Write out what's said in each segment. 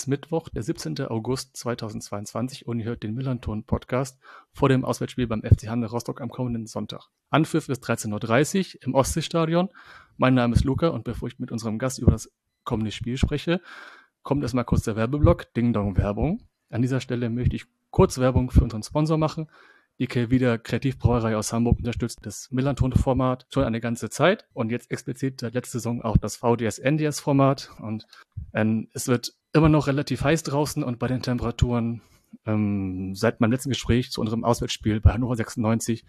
ist Mittwoch, der 17. August 2022 und ihr hört den Millanton Podcast vor dem Auswärtsspiel beim FC Hanne Rostock am kommenden Sonntag. Anpfiff ist 13.30 Uhr im Ostseestadion. Mein Name ist Luca und bevor ich mit unserem Gast über das kommende Spiel spreche, kommt erstmal kurz der Werbeblock, Ding Dong Werbung. An dieser Stelle möchte ich kurz Werbung für unseren Sponsor machen. Die Kelvida Kreativbrauerei aus Hamburg unterstützt das Millanton-Format schon eine ganze Zeit und jetzt explizit seit letzter Saison auch das VDS-NDS-Format. Und ähm, es wird immer noch relativ heiß draußen und bei den Temperaturen ähm, seit meinem letzten Gespräch zu unserem Auswärtsspiel bei Hannover 96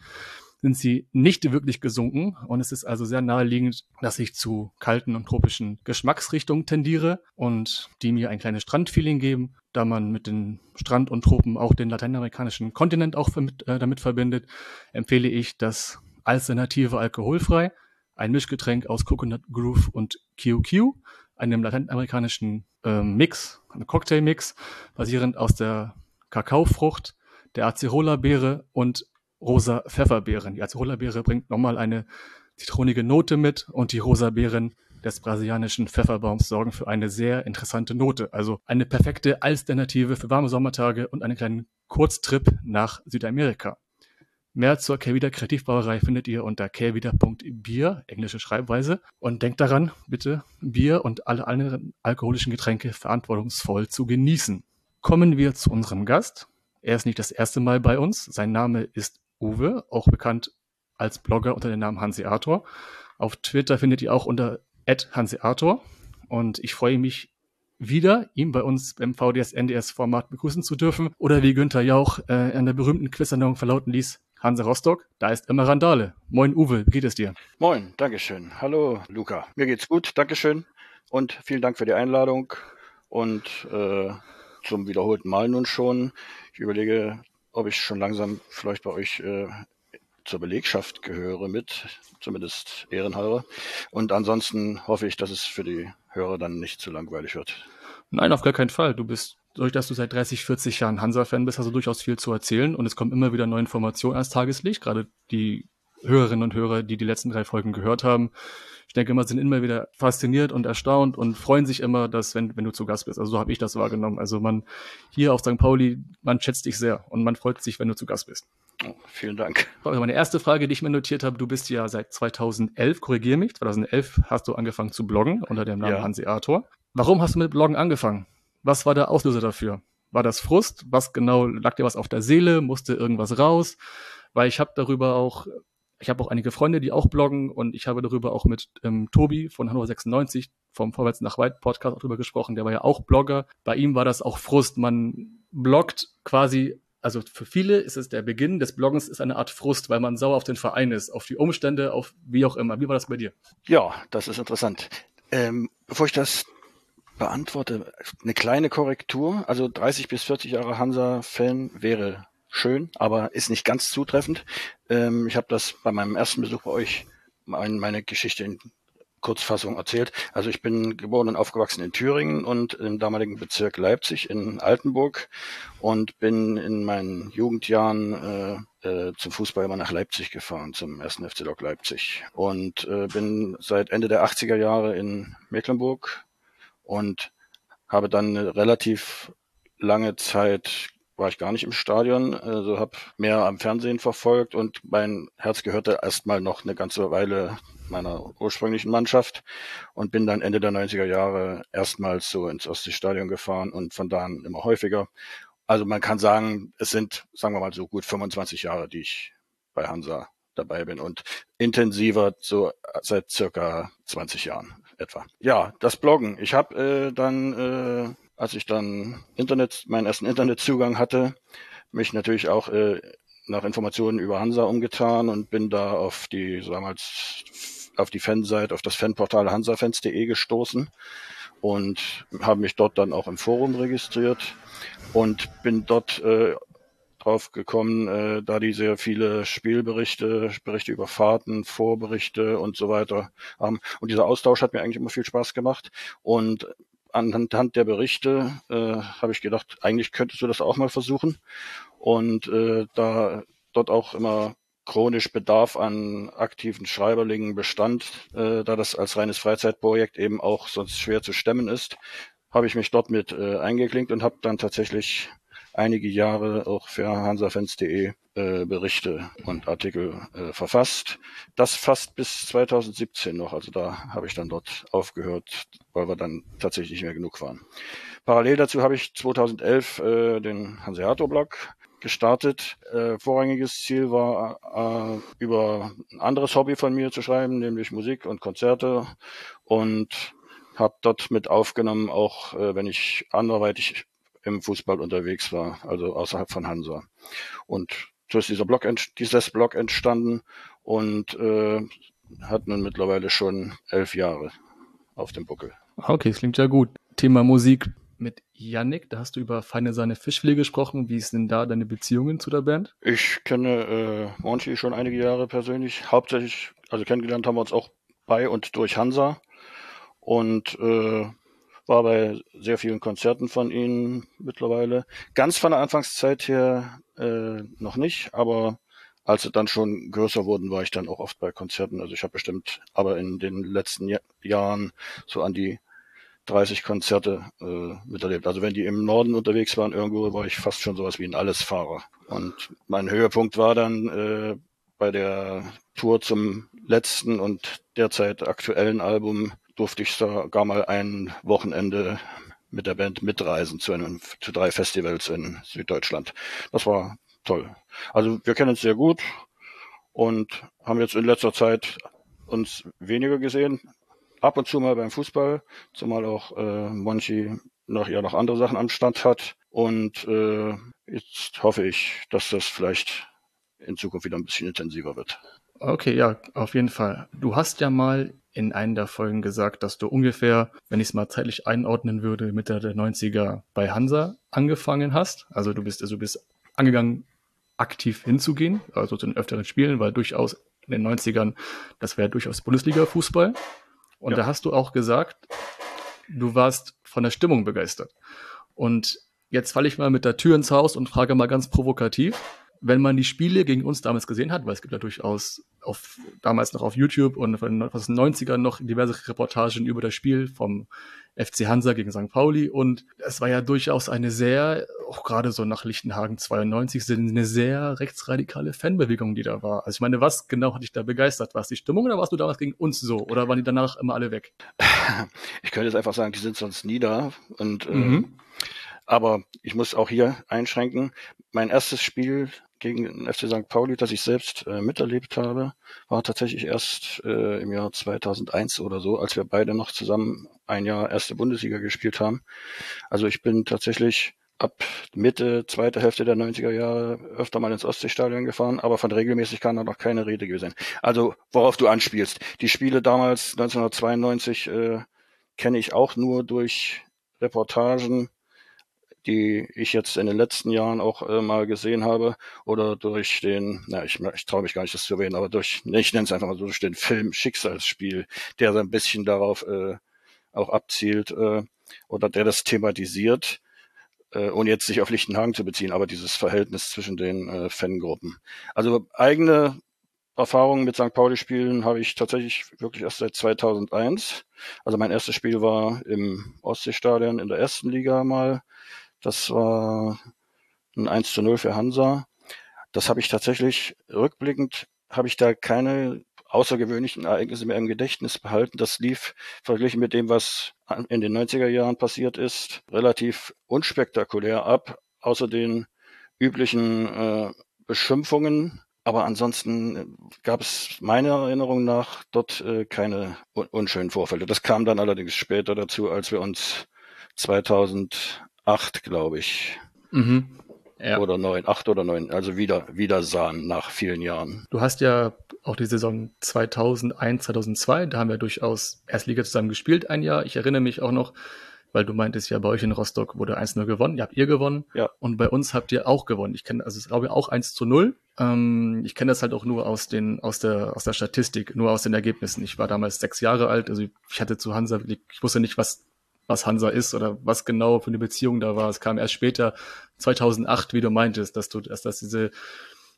sind sie nicht wirklich gesunken und es ist also sehr naheliegend, dass ich zu kalten und tropischen Geschmacksrichtungen tendiere und die mir ein kleines Strandfeeling geben, da man mit den Strand und Tropen auch den lateinamerikanischen Kontinent auch mit, äh, damit verbindet, empfehle ich das alternative alkoholfrei, ein Mischgetränk aus Coconut Groove und QQ, einem lateinamerikanischen äh, Mix, einem Cocktailmix, basierend aus der Kakaofrucht, der Acerola-Beere und rosa Pfefferbeeren. Die Acerola-Beere bringt nochmal eine zitronige Note mit und die rosa Beeren des brasilianischen Pfefferbaums sorgen für eine sehr interessante Note. Also eine perfekte Alternative für warme Sommertage und einen kleinen Kurztrip nach Südamerika. Mehr zur Kelvida Kreativbrauerei findet ihr unter kelvida.bier, englische Schreibweise. Und denkt daran, bitte Bier und alle anderen alkoholischen Getränke verantwortungsvoll zu genießen. Kommen wir zu unserem Gast. Er ist nicht das erste Mal bei uns. Sein Name ist Uwe, auch bekannt als Blogger unter dem Namen Hanseator. Auf Twitter findet ihr auch unter @hanseator und ich freue mich wieder, ihn bei uns beim VDS-NDS-Format begrüßen zu dürfen. Oder wie Günther Jauch äh, in der berühmten Quizsendung verlauten ließ, Hanse Rostock, da ist immer Randale. Moin Uwe, wie geht es dir? Moin, Dankeschön. Hallo Luca. Mir geht's gut, Dankeschön. Und vielen Dank für die Einladung. Und äh, zum wiederholten Mal nun schon. Ich überlege ob ich schon langsam vielleicht bei euch äh, zur Belegschaft gehöre mit, zumindest ehrenhalber. Und ansonsten hoffe ich, dass es für die Hörer dann nicht zu langweilig wird. Nein, auf gar keinen Fall. Du bist, durch dass du seit 30, 40 Jahren Hansa-Fan bist, hast du durchaus viel zu erzählen und es kommen immer wieder neue Informationen ans Tageslicht. Gerade die Hörerinnen und Hörer, die die letzten drei Folgen gehört haben, ich denke immer, sind immer wieder fasziniert und erstaunt und freuen sich immer, dass, wenn, wenn du zu Gast bist. Also so habe ich das wahrgenommen. Also man hier auf St. Pauli, man schätzt dich sehr und man freut sich, wenn du zu Gast bist. Oh, vielen Dank. Also meine erste Frage, die ich mir notiert habe, du bist ja seit 2011, korrigier mich, 2011 hast du angefangen zu bloggen unter dem Namen ja. Hanseator. Warum hast du mit Bloggen angefangen? Was war der Auslöser dafür? War das Frust? Was genau, lag dir was auf der Seele? Musste irgendwas raus? Weil ich habe darüber auch ich habe auch einige Freunde, die auch bloggen und ich habe darüber auch mit ähm, Tobi von Hannover 96 vom Vorwärts nach Weit Podcast auch drüber gesprochen. Der war ja auch Blogger. Bei ihm war das auch Frust. Man bloggt quasi also für viele ist es der Beginn des Bloggens ist eine Art Frust, weil man sauer auf den Verein ist, auf die Umstände, auf wie auch immer. Wie war das bei dir? Ja, das ist interessant. Ähm, bevor ich das beantworte, eine kleine Korrektur. Also 30 bis 40 Jahre Hansa-Fan wäre schön, aber ist nicht ganz zutreffend. Ähm, ich habe das bei meinem ersten Besuch bei euch mein, meine Geschichte in Kurzfassung erzählt. Also ich bin geboren und aufgewachsen in Thüringen und im damaligen Bezirk Leipzig in Altenburg und bin in meinen Jugendjahren äh, äh, zum Fußball immer nach Leipzig gefahren, zum ersten FC Lok Leipzig. Und äh, bin seit Ende der 80er Jahre in Mecklenburg und habe dann eine relativ lange Zeit war ich gar nicht im Stadion, also habe mehr am Fernsehen verfolgt und mein Herz gehörte erstmal noch eine ganze Weile meiner ursprünglichen Mannschaft und bin dann Ende der 90er Jahre erstmals so ins Ostseestadion gefahren und von da an immer häufiger. Also man kann sagen, es sind, sagen wir mal so gut 25 Jahre, die ich bei Hansa dabei bin und intensiver so seit circa 20 Jahren etwa. Ja, das Bloggen. Ich habe äh, dann äh, als ich dann Internet, meinen ersten Internetzugang hatte, mich natürlich auch äh, nach Informationen über Hansa umgetan und bin da auf die, damals auf die Fanseite, auf das Fanportal hansafans.de gestoßen und habe mich dort dann auch im Forum registriert und bin dort äh, drauf gekommen, äh, da die sehr viele Spielberichte, Berichte über Fahrten, Vorberichte und so weiter haben. Und dieser Austausch hat mir eigentlich immer viel Spaß gemacht. Und anhand der Berichte äh, habe ich gedacht, eigentlich könntest du das auch mal versuchen. Und äh, da dort auch immer chronisch Bedarf an aktiven Schreiberlingen bestand, äh, da das als reines Freizeitprojekt eben auch sonst schwer zu stemmen ist, habe ich mich dort mit äh, eingeklinkt und habe dann tatsächlich einige Jahre auch für hansafans.de äh, Berichte und Artikel äh, verfasst. Das fast bis 2017 noch. Also da habe ich dann dort aufgehört, weil wir dann tatsächlich nicht mehr genug waren. Parallel dazu habe ich 2011 äh, den Hanseator-Blog gestartet. Äh, vorrangiges Ziel war, äh, über ein anderes Hobby von mir zu schreiben, nämlich Musik und Konzerte. Und habe dort mit aufgenommen, auch äh, wenn ich anderweitig im Fußball unterwegs war, also außerhalb von Hansa. Und so ist dieser Blog, dieses Blog entstanden und äh, hat nun mittlerweile schon elf Jahre auf dem Buckel. Okay, das klingt ja gut. Thema Musik mit Yannick, da hast du über Feine Seine Fischfilet gesprochen. Wie ist denn da deine Beziehungen zu der Band? Ich kenne äh, Monty schon einige Jahre persönlich. Hauptsächlich, also kennengelernt haben wir uns auch bei und durch Hansa. Und äh, war bei sehr vielen Konzerten von ihnen mittlerweile. Ganz von der Anfangszeit her äh, noch nicht, aber als sie dann schon größer wurden, war ich dann auch oft bei Konzerten. Also ich habe bestimmt aber in den letzten Jahr Jahren so an die 30 Konzerte äh, miterlebt. Also wenn die im Norden unterwegs waren, irgendwo war ich fast schon sowas wie ein Allesfahrer. Und mein Höhepunkt war dann äh, bei der Tour zum letzten und derzeit aktuellen Album durfte ich sogar mal ein Wochenende mit der Band mitreisen zu, einem, zu drei Festivals in Süddeutschland. Das war toll. Also wir kennen uns sehr gut und haben jetzt in letzter Zeit uns weniger gesehen, ab und zu mal beim Fußball, zumal auch äh, Monchi noch ja noch andere Sachen am Stand hat. Und äh, jetzt hoffe ich, dass das vielleicht in Zukunft wieder ein bisschen intensiver wird. Okay, ja, auf jeden Fall. Du hast ja mal in einer der Folgen gesagt, dass du ungefähr, wenn ich es mal zeitlich einordnen würde, Mitte der 90er bei Hansa angefangen hast. Also du bist, also du bist angegangen, aktiv hinzugehen, also zu den öfteren Spielen, weil durchaus in den 90ern, das wäre durchaus Bundesliga-Fußball. Und ja. da hast du auch gesagt, du warst von der Stimmung begeistert. Und jetzt falle ich mal mit der Tür ins Haus und frage mal ganz provokativ, wenn man die Spiele gegen uns damals gesehen hat, weil es gibt ja durchaus auf, damals noch auf YouTube und von den 90ern noch diverse Reportagen über das Spiel vom FC Hansa gegen St. Pauli und es war ja durchaus eine sehr, auch gerade so nach Lichtenhagen 92, eine sehr rechtsradikale Fanbewegung, die da war. Also ich meine, was genau hat dich da begeistert? War es die Stimmung oder warst du damals gegen uns so? Oder waren die danach immer alle weg? Ich könnte jetzt einfach sagen, die sind sonst nie da und mhm. äh, aber ich muss auch hier einschränken. Mein erstes Spiel gegen den FC St. Pauli, das ich selbst äh, miterlebt habe, war tatsächlich erst äh, im Jahr 2001 oder so, als wir beide noch zusammen ein Jahr erste Bundesliga gespielt haben. Also ich bin tatsächlich ab Mitte, zweite Hälfte der 90er Jahre öfter mal ins Ostseestadion gefahren, aber von regelmäßig kann da noch keine Rede gewesen. Also worauf du anspielst. Die Spiele damals 1992 äh, kenne ich auch nur durch Reportagen die ich jetzt in den letzten Jahren auch äh, mal gesehen habe, oder durch den, na, ich, ich traue mich gar nicht, das zu erwähnen, aber durch, ne, ich nenne es einfach mal so, durch den Film Schicksalsspiel, der so ein bisschen darauf äh, auch abzielt äh, oder der das thematisiert, äh, ohne jetzt sich auf Lichtenhagen zu beziehen, aber dieses Verhältnis zwischen den äh, Fangruppen. Also eigene Erfahrungen mit St. Pauli-Spielen habe ich tatsächlich wirklich erst seit 2001. Also mein erstes Spiel war im Ostseestadion in der ersten Liga mal. Das war ein 1 zu 0 für Hansa. Das habe ich tatsächlich rückblickend, habe ich da keine außergewöhnlichen Ereignisse mehr im Gedächtnis behalten. Das lief verglichen mit dem, was in den 90er Jahren passiert ist, relativ unspektakulär ab, außer den üblichen äh, Beschimpfungen. Aber ansonsten gab es meiner Erinnerung nach dort äh, keine un unschönen Vorfälle. Das kam dann allerdings später dazu, als wir uns 2000 acht, glaube ich. Mhm. Ja. Oder neun, acht oder neun, also wieder, wieder sahen nach vielen Jahren. Du hast ja auch die Saison 2001, 2002, da haben wir durchaus Erstliga zusammen gespielt ein Jahr. Ich erinnere mich auch noch, weil du meintest ja, bei euch in Rostock wurde 1-0 gewonnen. Ihr habt ihr gewonnen. Ja. Und bei uns habt ihr auch gewonnen. Ich kenne, also es glaube ich auch 1 zu 0. Ähm, ich kenne das halt auch nur aus den, aus der, aus der Statistik, nur aus den Ergebnissen. Ich war damals sechs Jahre alt, also ich hatte zu Hansa, ich wusste nicht, was was Hansa ist oder was genau für eine Beziehung da war. Es kam erst später, 2008, wie du meintest, dass du, dass das diese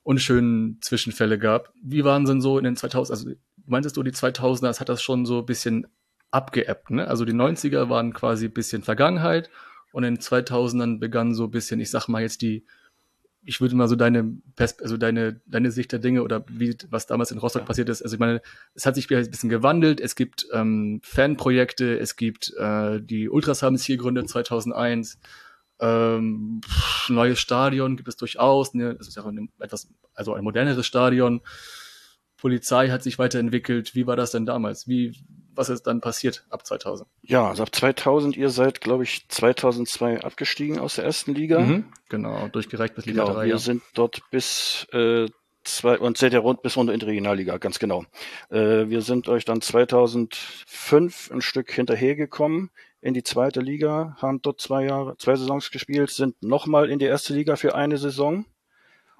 unschönen Zwischenfälle gab. Wie waren denn so in den 2000, also meintest du die 2000er, es hat das schon so ein bisschen abgeebbt, ne? Also die 90er waren quasi ein bisschen Vergangenheit und in den 2000ern begann so ein bisschen, ich sag mal jetzt die, ich würde mal so deine, Pers also deine, deine Sicht der Dinge oder wie, was damals in Rostock passiert ist. Also ich meine, es hat sich ein bisschen gewandelt. Es gibt ähm, Fanprojekte, es gibt äh, die Ultras haben es hier gegründet 2001. Ähm, neues Stadion gibt es durchaus. Ne? Das ist ja ein etwas, also ein moderneres Stadion. Polizei hat sich weiterentwickelt. Wie war das denn damals? Wie, was ist dann passiert ab 2000? Ja, also ab 2000, ihr seid, glaube ich, 2002 abgestiegen aus der ersten Liga. Mhm, genau, durchgereicht bis Liga genau, 3. Wir ja. sind dort bis äh, zwei und seid ja rund bis runter in die Regionalliga, ganz genau. Äh, wir sind euch dann 2005 ein Stück hinterhergekommen in die zweite Liga, haben dort zwei Jahre, zwei Saisons gespielt, sind nochmal in die erste Liga für eine Saison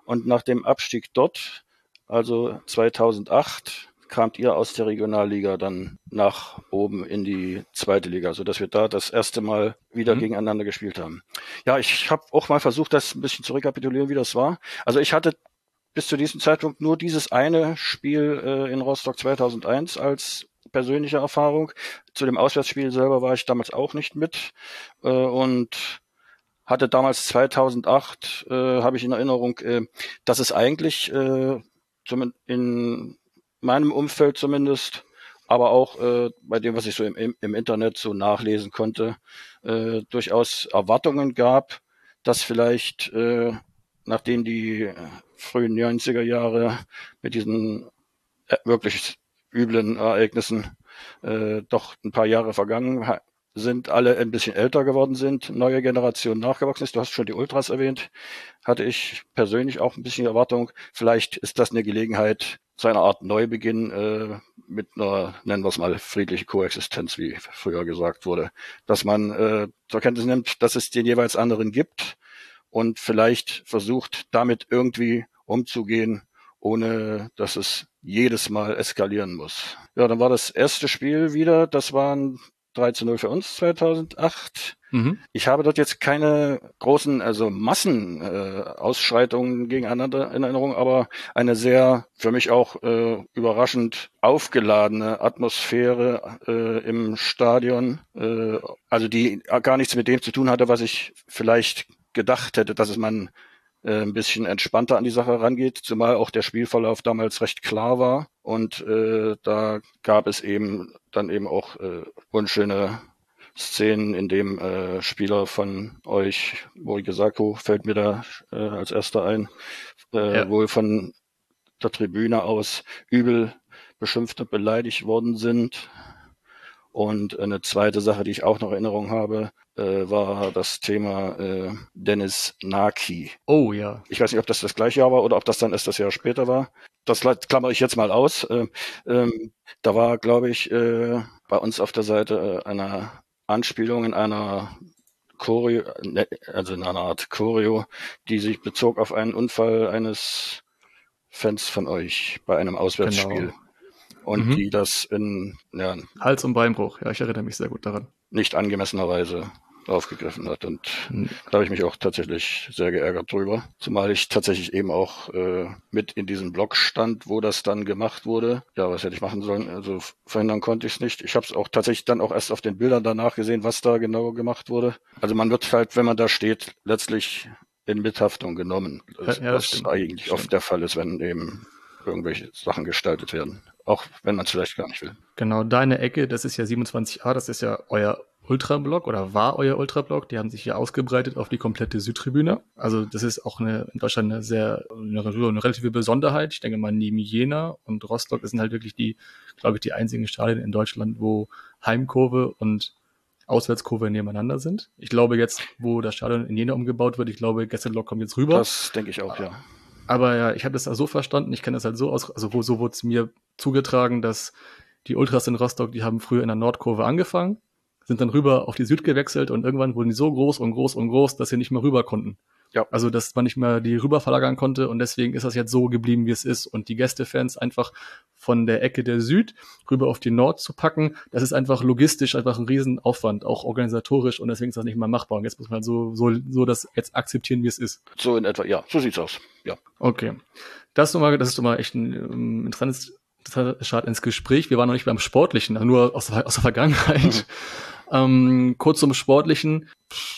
und nach dem Abstieg dort, also 2008, kamt ihr aus der Regionalliga dann nach oben in die zweite Liga, so dass wir da das erste Mal wieder mhm. gegeneinander gespielt haben. Ja, ich habe auch mal versucht, das ein bisschen zu rekapitulieren, wie das war. Also ich hatte bis zu diesem Zeitpunkt nur dieses eine Spiel äh, in Rostock 2001 als persönliche Erfahrung. Zu dem Auswärtsspiel selber war ich damals auch nicht mit äh, und hatte damals 2008, äh, habe ich in Erinnerung, äh, dass es eigentlich äh, in meinem Umfeld zumindest, aber auch äh, bei dem, was ich so im, im Internet so nachlesen konnte, äh, durchaus Erwartungen gab, dass vielleicht, äh, nachdem die frühen 90er Jahre mit diesen äh, wirklich üblen Ereignissen äh, doch ein paar Jahre vergangen sind, alle ein bisschen älter geworden sind, neue Generation nachgewachsen ist. Du hast schon die Ultras erwähnt. Hatte ich persönlich auch ein bisschen Erwartung. Vielleicht ist das eine Gelegenheit, zu einer Art Neubeginn äh, mit einer, nennen wir es mal, friedliche Koexistenz, wie früher gesagt wurde. Dass man äh, zur Kenntnis nimmt, dass es den jeweils anderen gibt und vielleicht versucht, damit irgendwie umzugehen, ohne dass es jedes Mal eskalieren muss. Ja, dann war das erste Spiel wieder, das waren 3 zu 0 für uns 2008. Mhm. Ich habe dort jetzt keine großen, also Massenausschreitungen äh, gegeneinander in Erinnerung, aber eine sehr für mich auch äh, überraschend aufgeladene Atmosphäre äh, im Stadion, äh, also die gar nichts mit dem zu tun hatte, was ich vielleicht gedacht hätte, dass es man äh, ein bisschen entspannter an die Sache rangeht, zumal auch der Spielverlauf damals recht klar war und äh, da gab es eben dann eben auch äh, unschöne Szenen, in dem äh, Spieler von euch, Morigesako fällt mir da äh, als erster ein, äh, ja. wohl von der Tribüne aus übel beschimpft und beleidigt worden sind. Und eine zweite Sache, die ich auch noch in Erinnerung habe, äh, war das Thema äh, Dennis Naki. Oh ja. Ich weiß nicht, ob das das gleiche Jahr war oder ob das dann erst das Jahr später war. Das klammere ich jetzt mal aus. Ähm, ähm, da war, glaube ich, äh, bei uns auf der Seite äh, eine Anspielung in einer Choreo, ne, also in einer Art Choreo, die sich bezog auf einen Unfall eines Fans von euch bei einem Auswärtsspiel. Genau. Und mhm. die das in ja, Hals- und Beinbruch, ja, ich erinnere mich sehr gut daran. Nicht angemessenerweise aufgegriffen hat. Und mhm. da habe ich mich auch tatsächlich sehr geärgert drüber. Zumal ich tatsächlich eben auch äh, mit in diesem Blog stand, wo das dann gemacht wurde. Ja, was hätte ich machen sollen? Also verhindern konnte ich es nicht. Ich habe es auch tatsächlich dann auch erst auf den Bildern danach gesehen, was da genau gemacht wurde. Also man wird halt, wenn man da steht, letztlich in Mithaftung genommen. Ja, was stimmt. eigentlich stimmt. oft der Fall ist, wenn eben irgendwelche Sachen gestaltet werden. Auch wenn man es vielleicht gar nicht will. Genau, deine Ecke, das ist ja 27a, das ist ja euer Ultrablock oder war euer Ultrablock. Die haben sich hier ausgebreitet auf die komplette Südtribüne. Also das ist auch eine, in Deutschland eine sehr, eine, eine relative Besonderheit. Ich denke mal, neben Jena und Rostock sind halt wirklich die, glaube ich, die einzigen Stadien in Deutschland, wo Heimkurve und Auswärtskurve nebeneinander sind. Ich glaube jetzt, wo das Stadion in Jena umgebaut wird, ich glaube, Gästelok kommt jetzt rüber. Das denke ich auch, ja. Aber ja, ich habe das so verstanden, ich kenne das halt so aus, also so wurde es mir zugetragen, dass die Ultras in Rostock, die haben früher in der Nordkurve angefangen sind dann rüber auf die Süd gewechselt und irgendwann wurden die so groß und groß und groß, dass sie nicht mehr rüber konnten. Ja. Also, dass man nicht mehr die rüber verlagern konnte und deswegen ist das jetzt so geblieben, wie es ist. Und die Gästefans einfach von der Ecke der Süd rüber auf die Nord zu packen, das ist einfach logistisch einfach ein Riesenaufwand, auch organisatorisch und deswegen ist das nicht mal machbar. Und jetzt muss man so, so, so das jetzt akzeptieren, wie es ist. So in etwa, ja, so sieht's aus. Ja. Okay. Das ist nochmal, das ist nochmal echt ein ähm, interessantes Start ins Gespräch. Wir waren noch nicht beim Sportlichen, nur aus, aus der Vergangenheit. Mhm. Ähm, kurz zum Sportlichen.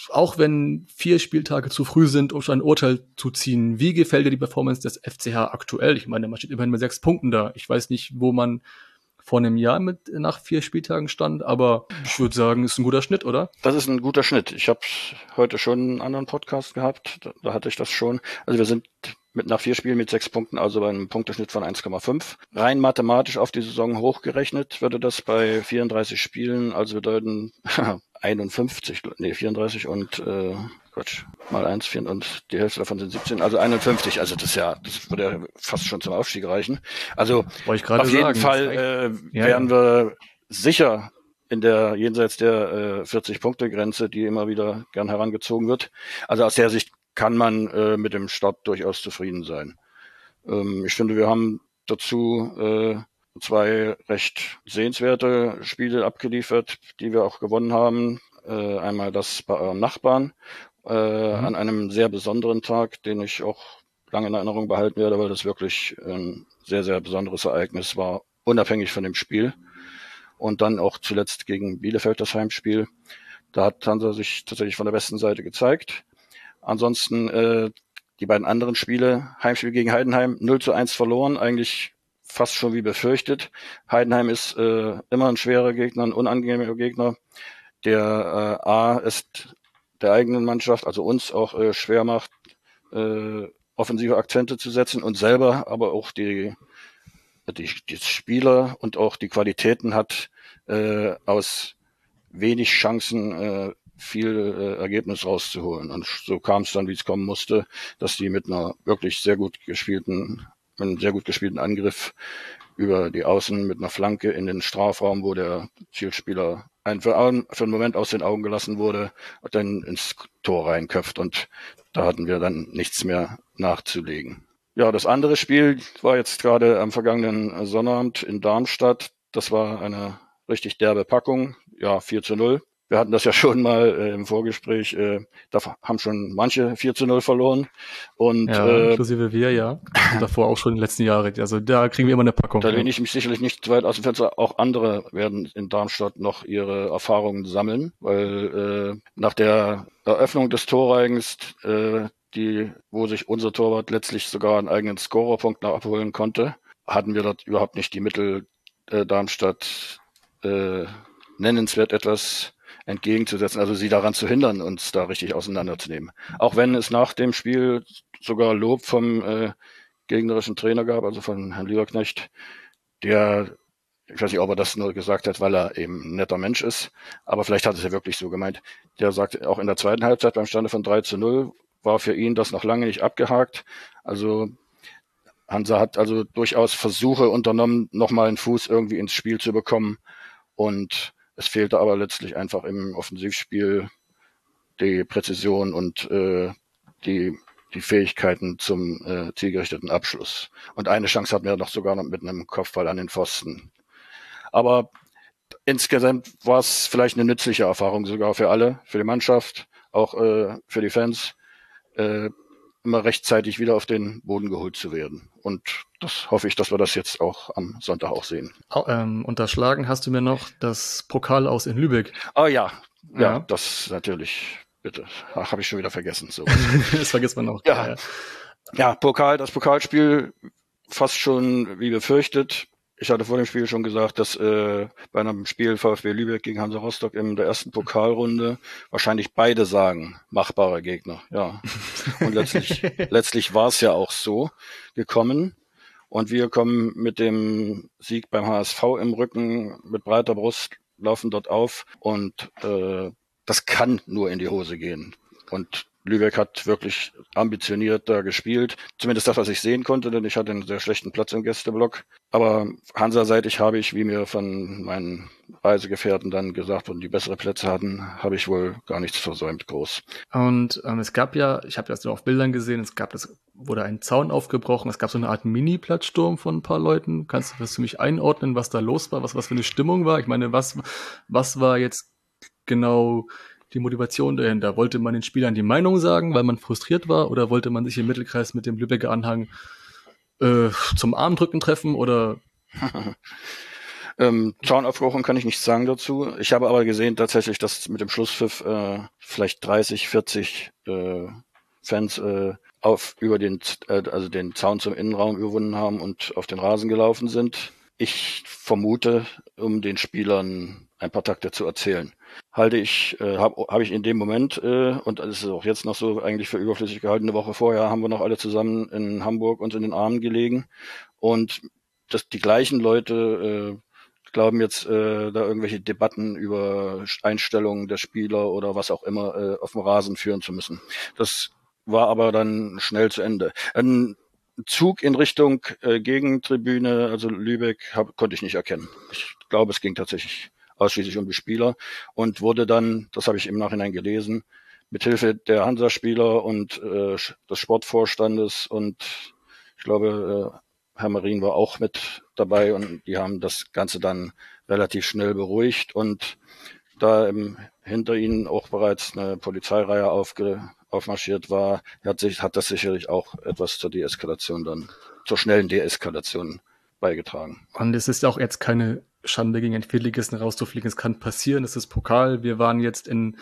Auch wenn vier Spieltage zu früh sind, um schon ein Urteil zu ziehen, wie gefällt dir die Performance des FCH aktuell? Ich meine, man steht immerhin mit sechs Punkten da. Ich weiß nicht, wo man vor einem Jahr mit nach vier Spieltagen stand, aber ich würde sagen, ist ein guter Schnitt, oder? Das ist ein guter Schnitt. Ich habe heute schon einen anderen Podcast gehabt, da, da hatte ich das schon. Also wir sind mit nach vier Spielen mit sechs Punkten, also bei einem Punkteschnitt von 1,5. Rein mathematisch auf die Saison hochgerechnet würde das bei 34 Spielen also bedeuten 51, nee 34 und äh, Quatsch, mal eins, vier und die Hälfte davon sind 17, also 51. Also das ja, das würde ja fast schon zum Aufstieg reichen. Also auf jeden sagen, Fall äh, ja, wären wir sicher in der jenseits der äh, 40 Punkte Grenze, die immer wieder gern herangezogen wird. Also aus der Sicht kann man äh, mit dem Start durchaus zufrieden sein. Ähm, ich finde, wir haben dazu äh, zwei recht sehenswerte Spiele abgeliefert, die wir auch gewonnen haben. Äh, einmal das bei eurem Nachbarn äh, mhm. an einem sehr besonderen Tag, den ich auch lange in Erinnerung behalten werde, weil das wirklich ein sehr, sehr besonderes Ereignis war, unabhängig von dem Spiel. Und dann auch zuletzt gegen Bielefeld das Heimspiel. Da hat Hansa sich tatsächlich von der besten Seite gezeigt. Ansonsten äh, die beiden anderen Spiele, Heimspiel gegen Heidenheim, 0 zu 1 verloren, eigentlich fast schon wie befürchtet. Heidenheim ist äh, immer ein schwerer Gegner, ein unangenehmer Gegner, der äh, A ist der eigenen Mannschaft, also uns auch äh, schwer macht, äh, offensive Akzente zu setzen und selber aber auch die, die, die Spieler und auch die Qualitäten hat, äh, aus wenig Chancen äh, viel äh, Ergebnis rauszuholen. Und so kam es dann, wie es kommen musste, dass die mit einer wirklich sehr gut gespielten, mit einem sehr gut gespielten Angriff über die Außen mit einer Flanke in den Strafraum, wo der Zielspieler ein für, für einen Moment aus den Augen gelassen wurde, dann ins Tor reinköpft und da hatten wir dann nichts mehr nachzulegen. Ja, das andere Spiel war jetzt gerade am vergangenen Sonnabend in Darmstadt. Das war eine richtig derbe Packung. Ja, 4 zu 0 wir hatten das ja schon mal äh, im Vorgespräch, äh, da haben schon manche 4 zu 0 verloren. Und, ja, äh, inklusive wir, ja. Davor auch schon in den letzten Jahren. Also da kriegen wir immer eine Packung. Da lehne ich mich sicherlich nicht weit aus dem Fenster. Auch andere werden in Darmstadt noch ihre Erfahrungen sammeln, weil äh, nach der Eröffnung des Torreigens, äh, die, wo sich unser Torwart letztlich sogar einen eigenen Scorerpunkt noch abholen konnte, hatten wir dort überhaupt nicht die Mittel, äh, Darmstadt äh, nennenswert etwas entgegenzusetzen, also sie daran zu hindern, uns da richtig auseinanderzunehmen. Auch wenn es nach dem Spiel sogar Lob vom äh, gegnerischen Trainer gab, also von Herrn Lieberknecht, der, ich weiß nicht, ob er das nur gesagt hat, weil er eben ein netter Mensch ist, aber vielleicht hat es ja wirklich so gemeint. Der sagt, auch in der zweiten Halbzeit beim Stande von 3 zu 0 war für ihn das noch lange nicht abgehakt. Also Hansa hat also durchaus Versuche unternommen, nochmal einen Fuß irgendwie ins Spiel zu bekommen. Und es fehlte aber letztlich einfach im Offensivspiel die Präzision und äh, die, die Fähigkeiten zum äh, zielgerichteten Abschluss. Und eine Chance hatten wir noch sogar noch mit einem Kopfball an den Pfosten. Aber insgesamt war es vielleicht eine nützliche Erfahrung sogar für alle, für die Mannschaft, auch äh, für die Fans. Äh, immer rechtzeitig wieder auf den Boden geholt zu werden. Und das hoffe ich, dass wir das jetzt auch am Sonntag auch sehen. Ähm, unterschlagen hast du mir noch das Pokal aus in Lübeck. Oh ja, ja, ja. das natürlich, bitte. Ach, habe ich schon wieder vergessen. So. das vergisst man auch. Ja. ja, Pokal, das Pokalspiel fast schon wie befürchtet ich hatte vor dem Spiel schon gesagt, dass äh, bei einem Spiel VfB Lübeck gegen Hansa Rostock in der ersten Pokalrunde wahrscheinlich beide sagen, machbare Gegner. Ja. Und letztlich, letztlich war es ja auch so gekommen. Und wir kommen mit dem Sieg beim HSV im Rücken mit breiter Brust, laufen dort auf und äh, das kann nur in die Hose gehen. Und Lübeck hat wirklich ambitioniert da gespielt. Zumindest das, was ich sehen konnte, denn ich hatte einen sehr schlechten Platz im Gästeblock. Aber Hansa-seitig habe ich, wie mir von meinen Reisegefährten dann gesagt wurden, die bessere Plätze hatten, habe ich wohl gar nichts versäumt groß. Und ähm, es gab ja, ich habe das nur auf Bildern gesehen, es gab das, wurde ein Zaun aufgebrochen, es gab so eine Art Mini-Plattsturm von ein paar Leuten. Kannst du das für mich einordnen, was da los war, was, was für eine Stimmung war? Ich meine, was, was war jetzt genau die Motivation dahinter? Wollte man den Spielern die Meinung sagen, weil man frustriert war, oder wollte man sich im Mittelkreis mit dem Lübecker Anhang äh, zum Armdrücken treffen oder? ähm, Zaunaufbruchung kann ich nichts sagen dazu. Ich habe aber gesehen tatsächlich, dass mit dem Schlusspfiff äh, vielleicht 30, 40 äh, Fans äh, auf über den äh, also den Zaun zum Innenraum überwunden haben und auf den Rasen gelaufen sind. Ich vermute, um den Spielern ein paar Takte zu erzählen. Halte ich, äh, habe hab ich in dem Moment, äh, und das ist auch jetzt noch so eigentlich für überflüssig gehalten, eine Woche vorher haben wir noch alle zusammen in Hamburg uns in den Armen gelegen. Und dass die gleichen Leute äh, glauben jetzt, äh, da irgendwelche Debatten über Einstellungen der Spieler oder was auch immer äh, auf dem Rasen führen zu müssen. Das war aber dann schnell zu Ende. Ein Zug in Richtung äh, Gegentribüne, also Lübeck, hab, konnte ich nicht erkennen. Ich glaube, es ging tatsächlich ausschließlich um die Spieler und wurde dann, das habe ich im Nachhinein gelesen, mit Hilfe der Hansa-Spieler und äh, des Sportvorstandes und ich glaube, äh, Herr Marin war auch mit dabei und die haben das Ganze dann relativ schnell beruhigt und da im, hinter ihnen auch bereits eine Polizeireihe aufge, aufmarschiert war, hat sich, hat das sicherlich auch etwas zur Deeskalation dann, zur schnellen Deeskalation beigetragen. Und es ist auch jetzt keine Schande gegen einen Viertligisten rauszufliegen. Es kann passieren, es ist Pokal. Wir waren jetzt in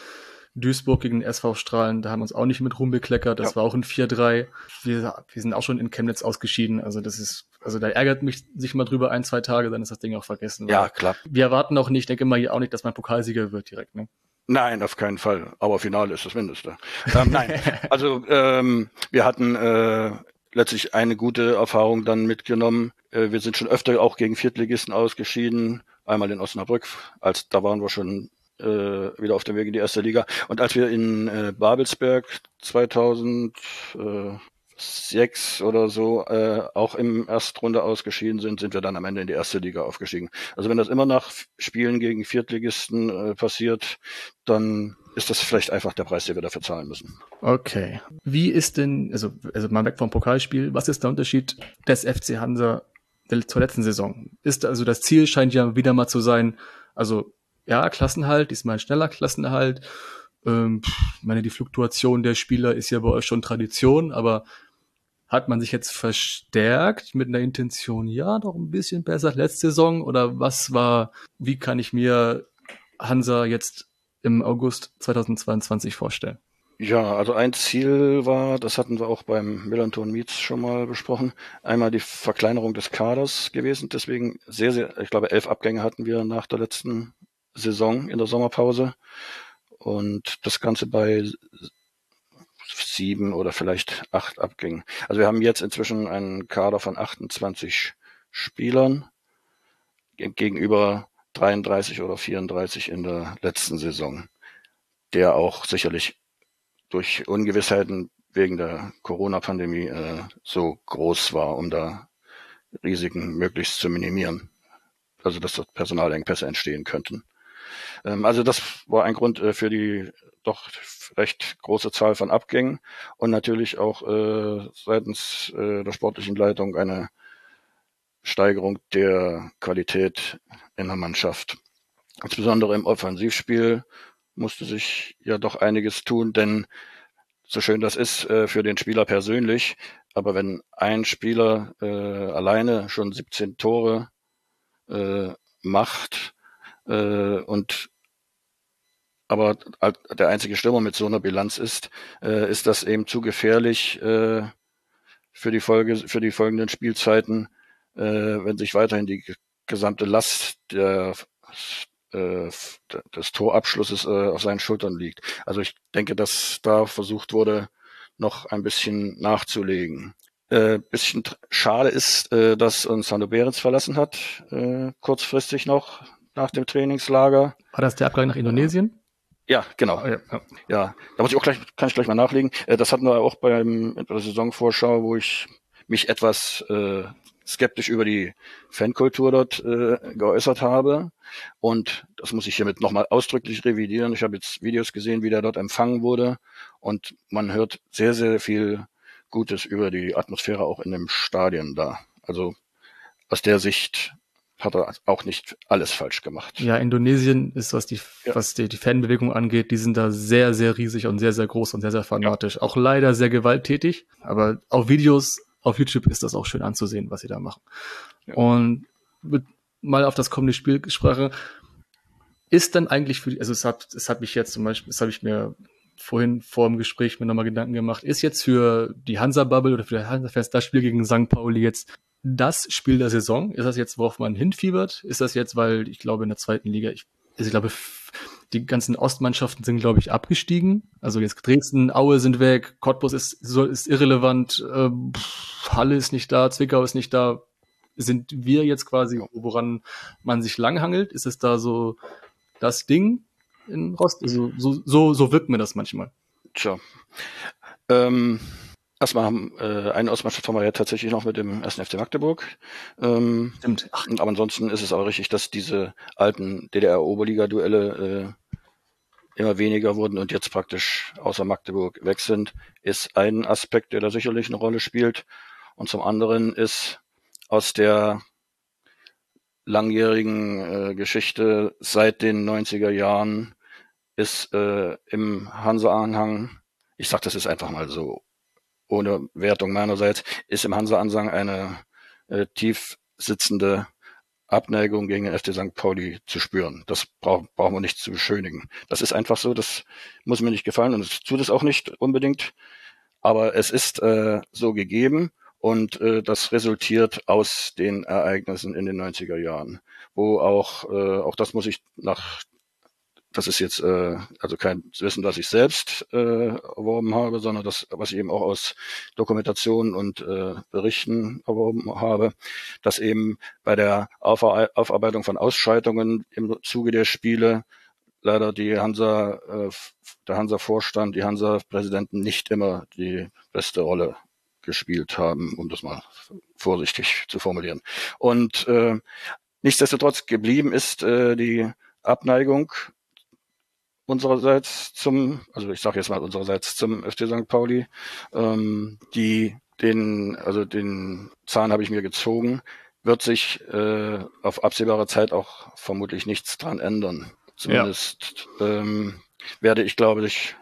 Duisburg gegen den SV Strahlen, da haben wir uns auch nicht mit Ruhm bekleckert. Das ja. war auch ein 4-3. Wir, wir sind auch schon in Chemnitz ausgeschieden. Also das ist, also da ärgert mich sich mal drüber ein, zwei Tage, dann ist das Ding auch vergessen. Ja, klar. Wir erwarten auch nicht, ich denke mal hier auch nicht, dass man Pokalsieger wird direkt, ne? Nein, auf keinen Fall. Aber Finale ist das Mindeste. ähm, nein, also ähm, wir hatten äh, letztlich eine gute Erfahrung dann mitgenommen. Äh, wir sind schon öfter auch gegen Viertligisten ausgeschieden. Einmal in Osnabrück, als da waren wir schon äh, wieder auf dem Weg in die erste Liga. Und als wir in äh, Babelsberg 2000 äh, sechs oder so äh, auch im Erstrunde ausgeschieden sind, sind wir dann am Ende in die erste Liga aufgestiegen. Also wenn das immer nach Spielen gegen Viertligisten äh, passiert, dann ist das vielleicht einfach der Preis, den wir dafür zahlen müssen. Okay. Wie ist denn, also, also mal weg vom Pokalspiel, was ist der Unterschied des FC Hansa zur letzten Saison? Ist also das Ziel scheint ja wieder mal zu sein, also ja, Klassenhalt, diesmal schneller Klassenhalt. Ähm, ich meine, die Fluktuation der Spieler ist ja bei euch schon Tradition, aber hat man sich jetzt verstärkt mit einer Intention, ja, doch ein bisschen besser als letzte Saison? Oder was war, wie kann ich mir Hansa jetzt im August 2022 vorstellen? Ja, also ein Ziel war, das hatten wir auch beim Millanton Meets schon mal besprochen, einmal die Verkleinerung des Kaders gewesen. Deswegen sehr, sehr, ich glaube, elf Abgänge hatten wir nach der letzten Saison in der Sommerpause. Und das Ganze bei sieben oder vielleicht acht Abgängen. Also wir haben jetzt inzwischen einen Kader von 28 Spielern gegenüber 33 oder 34 in der letzten Saison, der auch sicherlich durch Ungewissheiten wegen der Corona-Pandemie äh, so groß war, um da Risiken möglichst zu minimieren. Also dass dort Personalengpässe entstehen könnten. Ähm, also das war ein Grund äh, für die doch recht große Zahl von Abgängen und natürlich auch äh, seitens äh, der sportlichen Leitung eine Steigerung der Qualität in der Mannschaft. Insbesondere im Offensivspiel musste sich ja doch einiges tun, denn so schön das ist äh, für den Spieler persönlich, aber wenn ein Spieler äh, alleine schon 17 Tore äh, macht äh, und aber der einzige Stürmer mit so einer Bilanz ist, äh, ist das eben zu gefährlich äh, für die Folge, für die folgenden Spielzeiten, äh, wenn sich weiterhin die gesamte Last der, äh, des Torabschlusses äh, auf seinen Schultern liegt. Also ich denke, dass da versucht wurde, noch ein bisschen nachzulegen. Äh, bisschen schade ist, äh, dass uns Sando Behrens verlassen hat, äh, kurzfristig noch nach dem Trainingslager. War das der Abgang nach Indonesien? Ja, genau. Ah, ja, ja. ja, da muss ich auch gleich, kann ich gleich mal nachlegen. Äh, das hatten wir auch beim, bei der Saisonvorschau, wo ich mich etwas äh, skeptisch über die Fankultur dort äh, geäußert habe. Und das muss ich hiermit nochmal ausdrücklich revidieren. Ich habe jetzt Videos gesehen, wie der dort empfangen wurde. Und man hört sehr, sehr viel Gutes über die Atmosphäre auch in dem Stadion da. Also aus der Sicht hat er auch nicht alles falsch gemacht. Ja, Indonesien ist, was die, ja. was die, die Fanbewegung angeht, die sind da sehr, sehr riesig und sehr, sehr groß und sehr, sehr fanatisch. Ja. Auch leider sehr gewalttätig, aber auf Videos auf YouTube ist das auch schön anzusehen, was sie da machen. Ja. Und mit, mal auf das kommende Spiel gesprochen, ist dann eigentlich für die, also es hat, es hat mich jetzt zum Beispiel, das habe ich mir vorhin vor dem Gespräch mir nochmal Gedanken gemacht, ist jetzt für die Hansa-Bubble oder für die Hansa-Fans das Spiel gegen St. Pauli jetzt das Spiel der Saison? Ist das jetzt, worauf man hinfiebert? Ist das jetzt, weil ich glaube, in der zweiten Liga, ich, also ich glaube, die ganzen Ostmannschaften sind, glaube ich, abgestiegen. Also jetzt Dresden, Aue sind weg, Cottbus ist, ist irrelevant, äh, Halle ist nicht da, Zwickau ist nicht da. Sind wir jetzt quasi, woran man sich langhangelt? Ist es da so das Ding in Rost? Also so, so, so wirkt mir das manchmal. Tja. Ähm, Erstmal haben äh, eine Ostmannschaft haben wir ja tatsächlich noch mit dem 1. FC Magdeburg. Ähm, Stimmt. Ach, aber ansonsten ist es auch richtig, dass diese alten DDR-Oberliga-Duelle äh, immer weniger wurden und jetzt praktisch außer Magdeburg weg sind, ist ein Aspekt, der da sicherlich eine Rolle spielt. Und zum anderen ist aus der langjährigen äh, Geschichte seit den 90er Jahren ist äh, im Hansa-Anhang, ich sag das ist einfach mal so, ohne Wertung meinerseits, ist im Hansa-Ansang eine äh, tief sitzende Abneigung gegen den FC St. Pauli zu spüren. Das brauch, brauchen wir nicht zu beschönigen. Das ist einfach so, das muss mir nicht gefallen und es tut es auch nicht unbedingt. Aber es ist äh, so gegeben und äh, das resultiert aus den Ereignissen in den 90er Jahren, wo auch, äh, auch das muss ich nach das ist jetzt äh, also kein Wissen, das ich selbst äh, erworben habe, sondern das, was ich eben auch aus Dokumentationen und äh, Berichten erworben habe, dass eben bei der Aufarbeitung von Ausschreitungen im Zuge der Spiele leider die Hansa, äh, der Hansa-Vorstand, die Hansa-Präsidenten nicht immer die beste Rolle gespielt haben, um das mal vorsichtig zu formulieren. Und äh, nichtsdestotrotz geblieben ist äh, die Abneigung unsererseits zum, also ich sage jetzt mal unsererseits zum FC St. Pauli, ähm, die den, also den Zahn habe ich mir gezogen, wird sich äh, auf absehbare Zeit auch vermutlich nichts dran ändern. Zumindest ja. ähm, werde ich, glaube ich,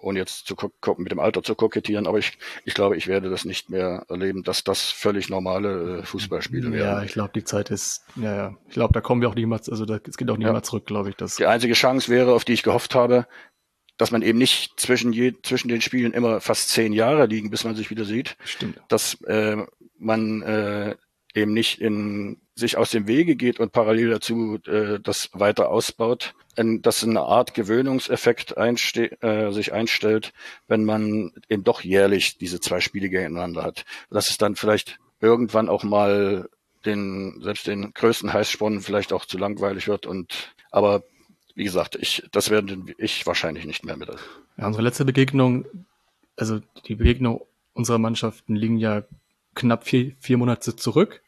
ohne jetzt zu gucken, mit dem Alter zu kokettieren, aber ich, ich glaube, ich werde das nicht mehr erleben, dass das völlig normale äh, Fußballspiele werden. Ja, ich glaube, die Zeit ist, ja, ja. Ich glaube, da kommen wir auch nicht mehr, also da, es geht auch nicht ja. mehr zurück, glaube ich. Das die einzige Chance wäre, auf die ich gehofft habe, dass man eben nicht zwischen, je, zwischen den Spielen immer fast zehn Jahre liegen, bis man sich wieder sieht. Stimmt. Dass äh, man äh, eben nicht in sich aus dem Wege geht und parallel dazu äh, das weiter ausbaut, dass eine Art Gewöhnungseffekt einste äh, sich einstellt, wenn man eben doch jährlich diese zwei Spiele gegeneinander hat. Dass es dann vielleicht irgendwann auch mal den, selbst den größten Heißsporn vielleicht auch zu langweilig wird und, aber wie gesagt, ich, das werde ich wahrscheinlich nicht mehr mit. Ja, unsere letzte Begegnung, also die Begegnung unserer Mannschaften liegen ja knapp vier, vier Monate zurück.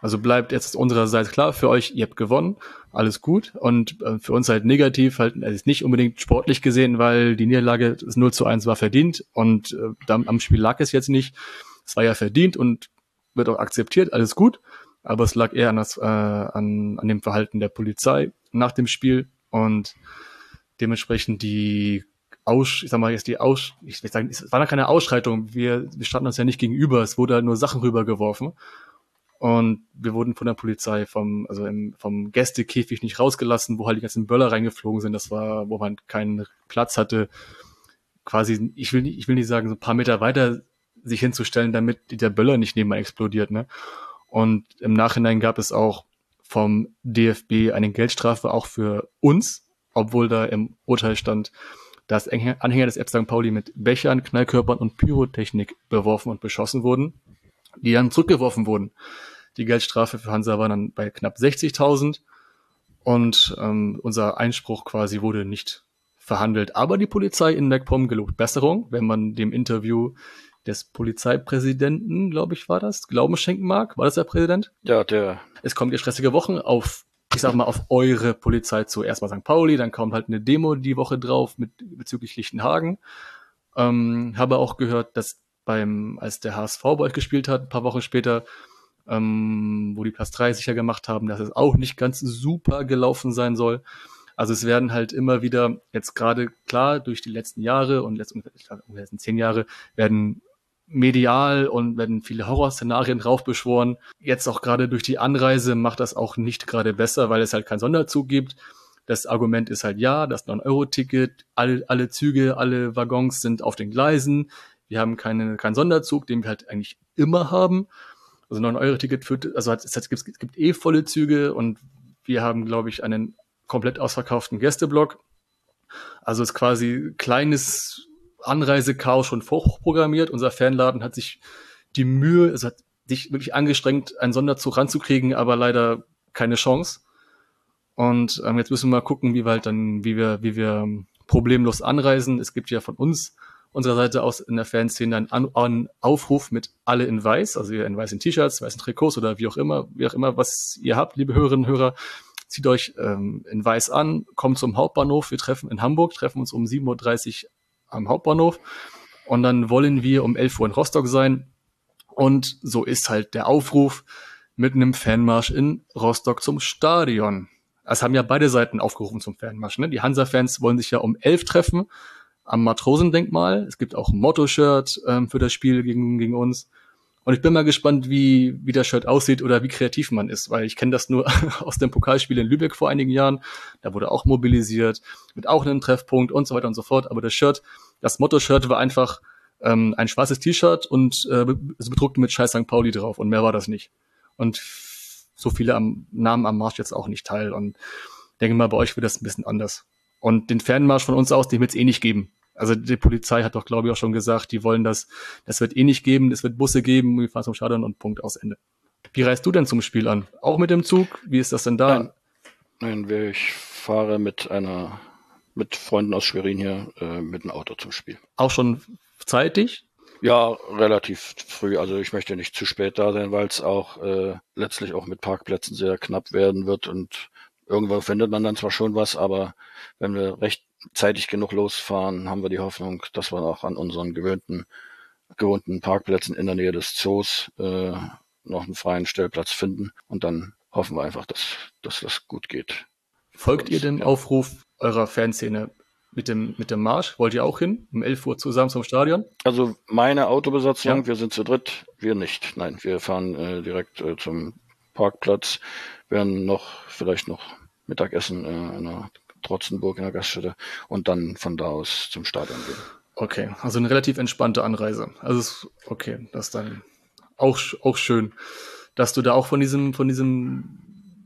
Also bleibt jetzt unsererseits klar für euch, ihr habt gewonnen, alles gut. Und äh, für uns halt negativ, halt also nicht unbedingt sportlich gesehen, weil die Niederlage das 0 zu 1 war verdient und äh, dann, am Spiel lag es jetzt nicht. Es war ja verdient und wird auch akzeptiert, alles gut. Aber es lag eher an, das, äh, an, an dem Verhalten der Polizei nach dem Spiel und dementsprechend die aus, ich sag mal jetzt die Aus, ich will sagen, es war da keine Ausschreitung. Wir, wir standen uns ja nicht gegenüber. Es wurde halt nur Sachen rübergeworfen. Und wir wurden von der Polizei vom, also im, vom Gästekäfig nicht rausgelassen, wo halt die ganzen Böller reingeflogen sind. Das war, wo man keinen Platz hatte. Quasi, ich will nicht, ich will nicht sagen, so ein paar Meter weiter sich hinzustellen, damit der Böller nicht nebenan explodiert, ne? Und im Nachhinein gab es auch vom DFB eine Geldstrafe auch für uns, obwohl da im Urteil stand, dass Anhänger des F. St. Pauli mit Bechern, Knallkörpern und Pyrotechnik beworfen und beschossen wurden die dann zurückgeworfen wurden. Die Geldstrafe für Hansa war dann bei knapp 60.000 und ähm, unser Einspruch quasi wurde nicht verhandelt. Aber die Polizei in MacPom gelobt Besserung, wenn man dem Interview des Polizeipräsidenten, glaube ich, war das, Glauben schenken mag. War das der Präsident? Ja, der. Es kommt ja stressige Wochen auf, ich sag mal, auf eure Polizei zu. Erstmal St. Pauli, dann kommt halt eine Demo die Woche drauf mit bezüglich Lichtenhagen. Ähm, habe auch gehört, dass beim, als der HSV bei euch gespielt hat, ein paar Wochen später, ähm, wo die Platz 3 sicher gemacht haben, dass es auch nicht ganz super gelaufen sein soll. Also es werden halt immer wieder, jetzt gerade klar, durch die letzten Jahre und letzten, letzten zehn Jahre werden medial und werden viele Horrorszenarien draufbeschworen. Jetzt auch gerade durch die Anreise macht das auch nicht gerade besser, weil es halt keinen Sonderzug gibt. Das Argument ist halt ja, das 9-Euro-Ticket, alle, alle Züge, alle Waggons sind auf den Gleisen. Wir haben keine, keinen Sonderzug, den wir halt eigentlich immer haben. Also 9-Euro-Ticket führt, also es, es, gibt, es gibt eh volle Züge und wir haben, glaube ich, einen komplett ausverkauften Gästeblock. Also ist quasi kleines Anreisechaos schon vorprogrammiert. Unser Fanladen hat sich die Mühe, also hat sich wirklich angestrengt, einen Sonderzug ranzukriegen, aber leider keine Chance. Und ähm, jetzt müssen wir mal gucken, wie wir halt dann, wie wir, wie wir problemlos anreisen. Es gibt ja von uns, unserer Seite aus in der Fanszene einen, einen Aufruf mit alle in weiß, also in weißen T-Shirts, weißen Trikots oder wie auch immer, wie auch immer, was ihr habt, liebe Hörerinnen und Hörer, zieht euch ähm, in weiß an, kommt zum Hauptbahnhof, wir treffen in Hamburg, treffen uns um 7.30 Uhr am Hauptbahnhof und dann wollen wir um 11 Uhr in Rostock sein und so ist halt der Aufruf mit einem Fanmarsch in Rostock zum Stadion. Es haben ja beide Seiten aufgerufen zum Fanmarsch. Ne? Die Hansa-Fans wollen sich ja um 11 treffen am Matrosendenkmal. Es gibt auch ein Motto-Shirt ähm, für das Spiel gegen, gegen uns. Und ich bin mal gespannt, wie, wie das Shirt aussieht oder wie kreativ man ist, weil ich kenne das nur aus dem Pokalspiel in Lübeck vor einigen Jahren. Da wurde auch mobilisiert, mit auch einem Treffpunkt und so weiter und so fort. Aber das Shirt, das Motto-Shirt war einfach ähm, ein schwarzes T-Shirt und äh, bedruckt mit Scheiß St. Pauli drauf und mehr war das nicht. Und so viele am, Namen am Marsch jetzt auch nicht teil. Und denke mal, bei euch wird das ein bisschen anders. Und den Fanmarsch von uns aus, den wird es eh nicht geben. Also die Polizei hat doch, glaube ich, auch schon gesagt, die wollen das, das wird eh nicht geben, es wird Busse geben, wir fahren zum Stadion und Punkt aus Ende. Wie reist du denn zum Spiel an? Auch mit dem Zug? Wie ist das denn da? Nein, nein ich fahre mit einer, mit Freunden aus Schwerin hier äh, mit dem Auto zum Spiel. Auch schon zeitig? Ja, relativ früh. Also ich möchte nicht zu spät da sein, weil es auch äh, letztlich auch mit Parkplätzen sehr knapp werden wird und irgendwo findet man dann zwar schon was, aber wenn wir recht zeitig genug losfahren, haben wir die Hoffnung, dass wir auch an unseren gewöhnten, gewohnten Parkplätzen in der Nähe des Zoos äh, noch einen freien Stellplatz finden. Und dann hoffen wir einfach, dass, dass das gut geht. Folgt ihr dem ja. Aufruf eurer Fanszene mit dem, mit dem Marsch? Wollt ihr auch hin? Um 11 Uhr zusammen zum Stadion? Also meine Autobesatzung, ja. wir sind zu dritt, wir nicht. Nein, wir fahren äh, direkt äh, zum Parkplatz, werden noch, vielleicht noch Mittagessen äh, in einer Trotzenburg in der Gaststätte und dann von da aus zum Stadion gehen. Okay, also eine relativ entspannte Anreise. Also ist okay, das ist dann auch, auch schön, dass du da auch von diesem, von diesem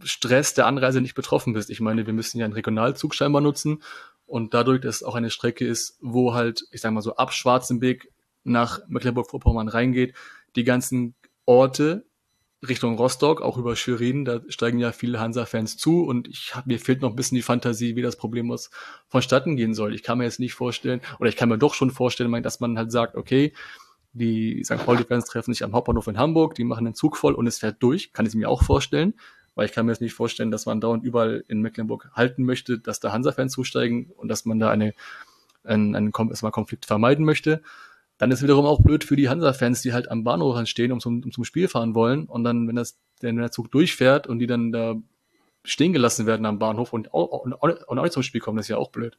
Stress der Anreise nicht betroffen bist. Ich meine, wir müssen ja einen Regionalzug scheinbar nutzen und dadurch, dass es auch eine Strecke ist, wo halt, ich sag mal so, ab Schwarzenbeek nach Mecklenburg-Vorpommern reingeht, die ganzen Orte Richtung Rostock, auch über Schwerin, da steigen ja viele Hansa-Fans zu und ich hab, mir fehlt noch ein bisschen die Fantasie, wie das Problem muss vonstatten gehen soll. Ich kann mir jetzt nicht vorstellen, oder ich kann mir doch schon vorstellen, dass man halt sagt, okay, die St. Pauli-Fans treffen sich am Hauptbahnhof in Hamburg, die machen den Zug voll und es fährt durch, kann ich mir auch vorstellen, weil ich kann mir jetzt nicht vorstellen, dass man dauernd überall in Mecklenburg halten möchte, dass da Hansa-Fans zusteigen und dass man da eine, einen, einen Konflikt vermeiden möchte. Dann ist wiederum auch blöd für die Hansa-Fans, die halt am Bahnhof stehen und zum, um zum Spiel fahren wollen. Und dann, wenn das, wenn der Zug durchfährt und die dann da stehen gelassen werden am Bahnhof und auch, und auch nicht zum Spiel kommen, das ist ja auch blöd.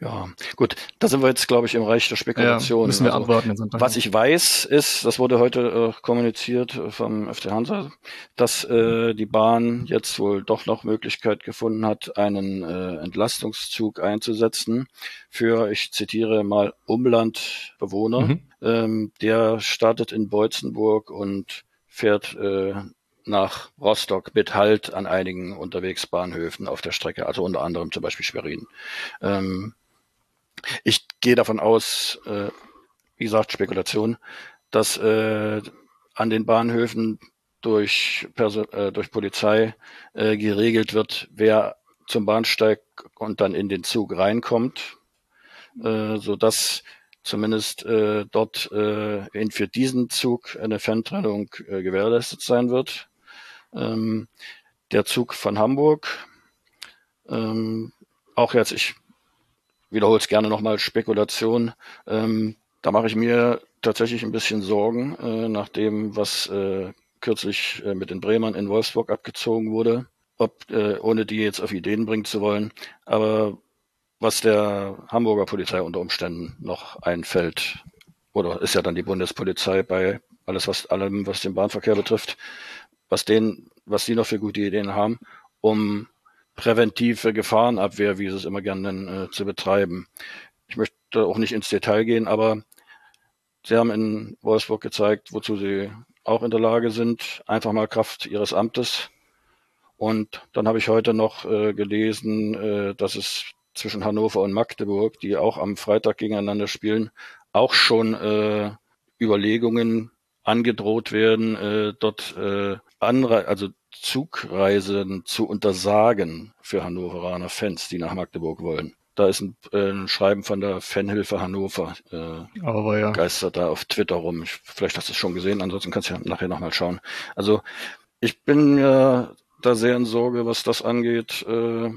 Ja, gut, da sind wir jetzt, glaube ich, im Reich der Spekulation. Ja, müssen wir also, abwarten. Was ich weiß, ist, das wurde heute äh, kommuniziert vom FC Hansa, dass äh, die Bahn jetzt wohl doch noch Möglichkeit gefunden hat, einen äh, Entlastungszug einzusetzen für, ich zitiere mal, Umlandbewohner. Mhm. Ähm, der startet in Beutzenburg und fährt äh, nach Rostock mit Halt an einigen Unterwegsbahnhöfen auf der Strecke, also unter anderem zum Beispiel Schwerin. Ähm, ich gehe davon aus, äh, wie gesagt, Spekulation, dass äh, an den Bahnhöfen durch, Perso äh, durch Polizei äh, geregelt wird, wer zum Bahnsteig und dann in den Zug reinkommt, äh, so dass zumindest äh, dort äh, in, für diesen Zug eine Fantrennung äh, gewährleistet sein wird. Ähm, der Zug von Hamburg, ähm, auch jetzt, ich wiederhole es gerne nochmal, Spekulation, ähm, da mache ich mir tatsächlich ein bisschen Sorgen, äh, nach dem, was äh, kürzlich äh, mit den Bremern in Wolfsburg abgezogen wurde, ob, äh, ohne die jetzt auf Ideen bringen zu wollen. Aber was der Hamburger Polizei unter Umständen noch einfällt, oder ist ja dann die Bundespolizei bei alles, was allem, was den Bahnverkehr betrifft, was denen, was die noch für gute Ideen haben, um präventive Gefahrenabwehr, wie sie es immer gerne nennen, äh, zu betreiben. Ich möchte auch nicht ins Detail gehen, aber sie haben in Wolfsburg gezeigt, wozu sie auch in der Lage sind, einfach mal Kraft ihres Amtes. Und dann habe ich heute noch äh, gelesen, äh, dass es zwischen Hannover und Magdeburg, die auch am Freitag gegeneinander spielen, auch schon äh, Überlegungen angedroht werden, äh, dort äh, Anre also Zugreisen zu untersagen für Hannoveraner Fans, die nach Magdeburg wollen. Da ist ein, äh, ein Schreiben von der Fanhilfe Hannover. Äh, Aber ja. Geistert da auf Twitter rum. Ich, vielleicht hast du es schon gesehen, ansonsten kannst du ja nachher nochmal schauen. Also ich bin mir da sehr in Sorge, was das angeht. Äh,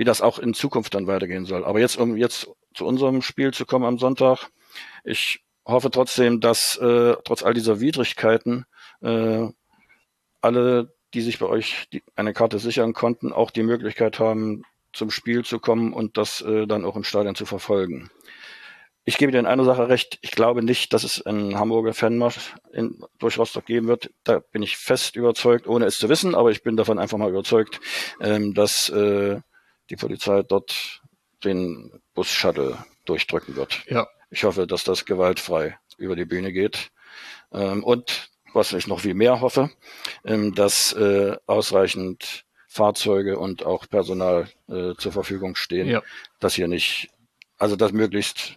wie das auch in Zukunft dann weitergehen soll. Aber jetzt, um jetzt zu unserem Spiel zu kommen am Sonntag, ich hoffe trotzdem, dass äh, trotz all dieser Widrigkeiten äh, alle, die sich bei euch die, eine Karte sichern konnten, auch die Möglichkeit haben, zum Spiel zu kommen und das äh, dann auch im Stadion zu verfolgen. Ich gebe dir in einer Sache recht. Ich glaube nicht, dass es einen Hamburger Fanmarsch in, durch Rostock geben wird. Da bin ich fest überzeugt, ohne es zu wissen. Aber ich bin davon einfach mal überzeugt, ähm, dass äh, die Polizei dort den Bus-Shuttle durchdrücken wird. Ja. Ich hoffe, dass das gewaltfrei über die Bühne geht. Ähm, und was ich noch viel mehr hoffe, ähm, dass äh, ausreichend Fahrzeuge und auch Personal äh, zur Verfügung stehen, ja. dass hier nicht, also dass möglichst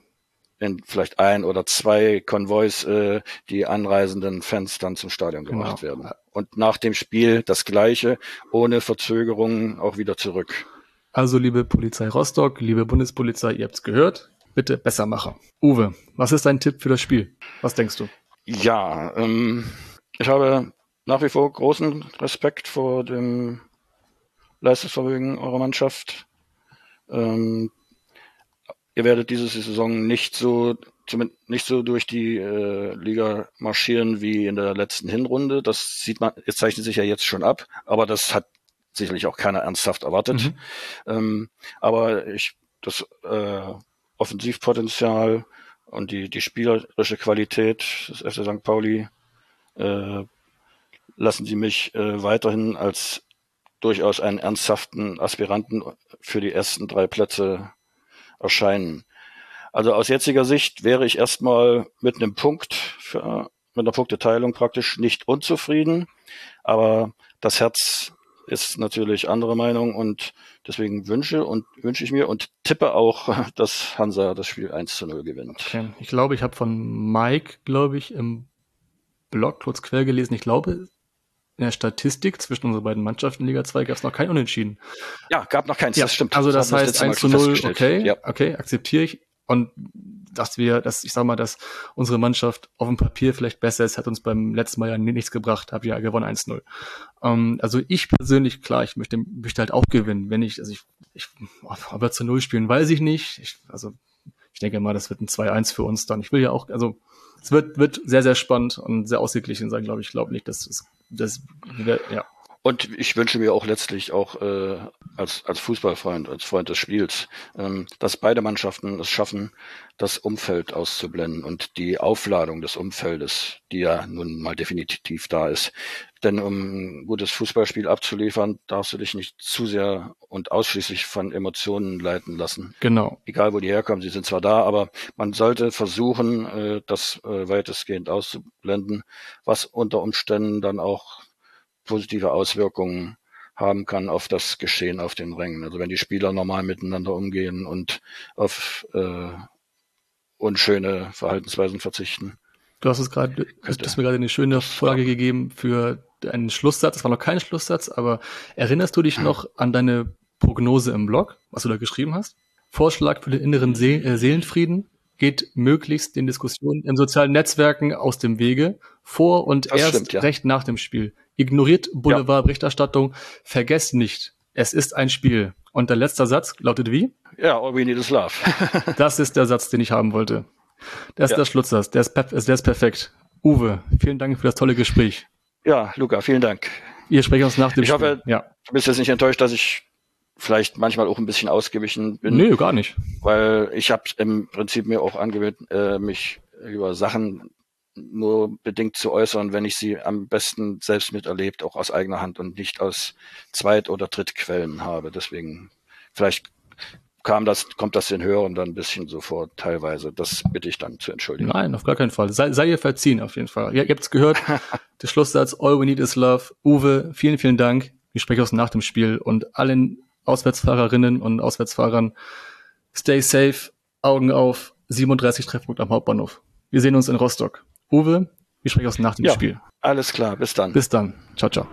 in vielleicht ein oder zwei Konvois äh, die anreisenden Fans dann zum Stadion gebracht genau. werden. Und nach dem Spiel das Gleiche, ohne Verzögerungen auch wieder zurück. Also, liebe Polizei Rostock, liebe Bundespolizei, ihr habt's gehört. Bitte besser machen. Uwe, was ist dein Tipp für das Spiel? Was denkst du? Ja, ähm, ich habe nach wie vor großen Respekt vor dem Leistungsvermögen eurer Mannschaft. Ähm, ihr werdet diese Saison nicht so zumindest nicht so durch die äh, Liga marschieren wie in der letzten Hinrunde. Das sieht man, es zeichnet sich ja jetzt schon ab, aber das hat sicherlich auch keiner ernsthaft erwartet. Mhm. Ähm, aber ich, das äh, Offensivpotenzial und die, die spielerische Qualität des FC St. Pauli äh, lassen sie mich äh, weiterhin als durchaus einen ernsthaften Aspiranten für die ersten drei Plätze erscheinen. Also aus jetziger Sicht wäre ich erstmal mit einem Punkt, für, mit einer Punkteteilung praktisch nicht unzufrieden, aber das Herz ist natürlich andere Meinung und deswegen wünsche und wünsche ich mir und tippe auch, dass Hansa das Spiel 1 zu 0 gewinnt. Okay. Ich glaube, ich habe von Mike, glaube ich, im Blog kurz quer gelesen, ich glaube, in der Statistik zwischen unseren beiden Mannschaften Liga 2 gab es noch kein Unentschieden. Ja, gab noch keins, ja, das stimmt. Also das, das heißt 1 zu 0, okay, ja. okay, akzeptiere ich. Und dass wir, dass ich sag mal, dass unsere Mannschaft auf dem Papier vielleicht besser ist, hat uns beim letzten Mal ja nichts gebracht, habe ja gewonnen 1-0. Ähm, also ich persönlich, klar, ich möchte, möchte halt auch gewinnen. Wenn ich, also ich, ich wir zu Null spielen, weiß ich nicht. Ich, also ich denke mal, das wird ein 2-1 für uns dann. Ich will ja auch, also es wird, wird sehr, sehr spannend und sehr ausgeglichen sein, glaube ich. Ich glaube nicht, dass es, das, ja. Und ich wünsche mir auch letztlich auch äh, als, als Fußballfreund, als Freund des Spiels, ähm, dass beide Mannschaften es schaffen, das Umfeld auszublenden und die Aufladung des Umfeldes, die ja nun mal definitiv da ist. Denn um ein gutes Fußballspiel abzuliefern, darfst du dich nicht zu sehr und ausschließlich von Emotionen leiten lassen. Genau. Egal wo die herkommen, sie sind zwar da, aber man sollte versuchen, äh, das äh, weitestgehend auszublenden, was unter Umständen dann auch positive Auswirkungen haben kann auf das Geschehen auf den Rängen. Also wenn die Spieler normal miteinander umgehen und auf äh, unschöne Verhaltensweisen verzichten. Du hast es gerade, du hast mir gerade eine schöne Vorlage gegeben für einen Schlusssatz. Das war noch kein Schlusssatz, aber erinnerst du dich noch an deine Prognose im Blog, was du da geschrieben hast? Vorschlag für den inneren See äh, Seelenfrieden geht möglichst den Diskussionen in sozialen Netzwerken aus dem Wege, vor und Das erst stimmt, ja. recht nach dem Spiel. Ignoriert Boulevardberichterstattung, vergesst nicht, es ist ein Spiel. Und der letzte Satz lautet wie? Ja, all we need is love. Das ist der Satz, den ich haben wollte. Das ist Ja. der Schlusssatz, der ist, der ist perfekt. Uwe, vielen Dank für das tolle Gespräch. ja, Luca, vielen Dank. Ihr sprecht uns nach dem Ich Spiel. hoffe- ja. Du bist jetzt nicht enttäuscht, dass ich vielleicht manchmal auch ein bisschen ausgewichen bin, Nö, gar nicht. weil ich habe im Prinzip mir auch angewöhnt, äh, mich über Sachen nur bedingt zu äußern, wenn ich sie am besten selbst miterlebt, auch aus eigener Hand und nicht aus Zweit- oder Drittquellen habe. Deswegen vielleicht kam das, kommt das den Hörern dann ein bisschen so vor, teilweise. Das bitte ich dann zu entschuldigen. Nein, auf gar keinen Fall. Sei, sei ihr verziehen, auf jeden Fall. Ja, ihr habt's gehört. der Schlusssatz, all we need is love. Uwe, vielen, vielen Dank. Ich spreche aus nach dem Spiel und allen Auswärtsfahrerinnen und Auswärtsfahrern, stay safe, Augen auf, 37 Treffpunkt am Hauptbahnhof. Wir sehen uns in Rostock. Uwe, ich spreche aus nach dem Ja. Spiel. Alles klar, bis dann. Bis dann. Ciao, ciao.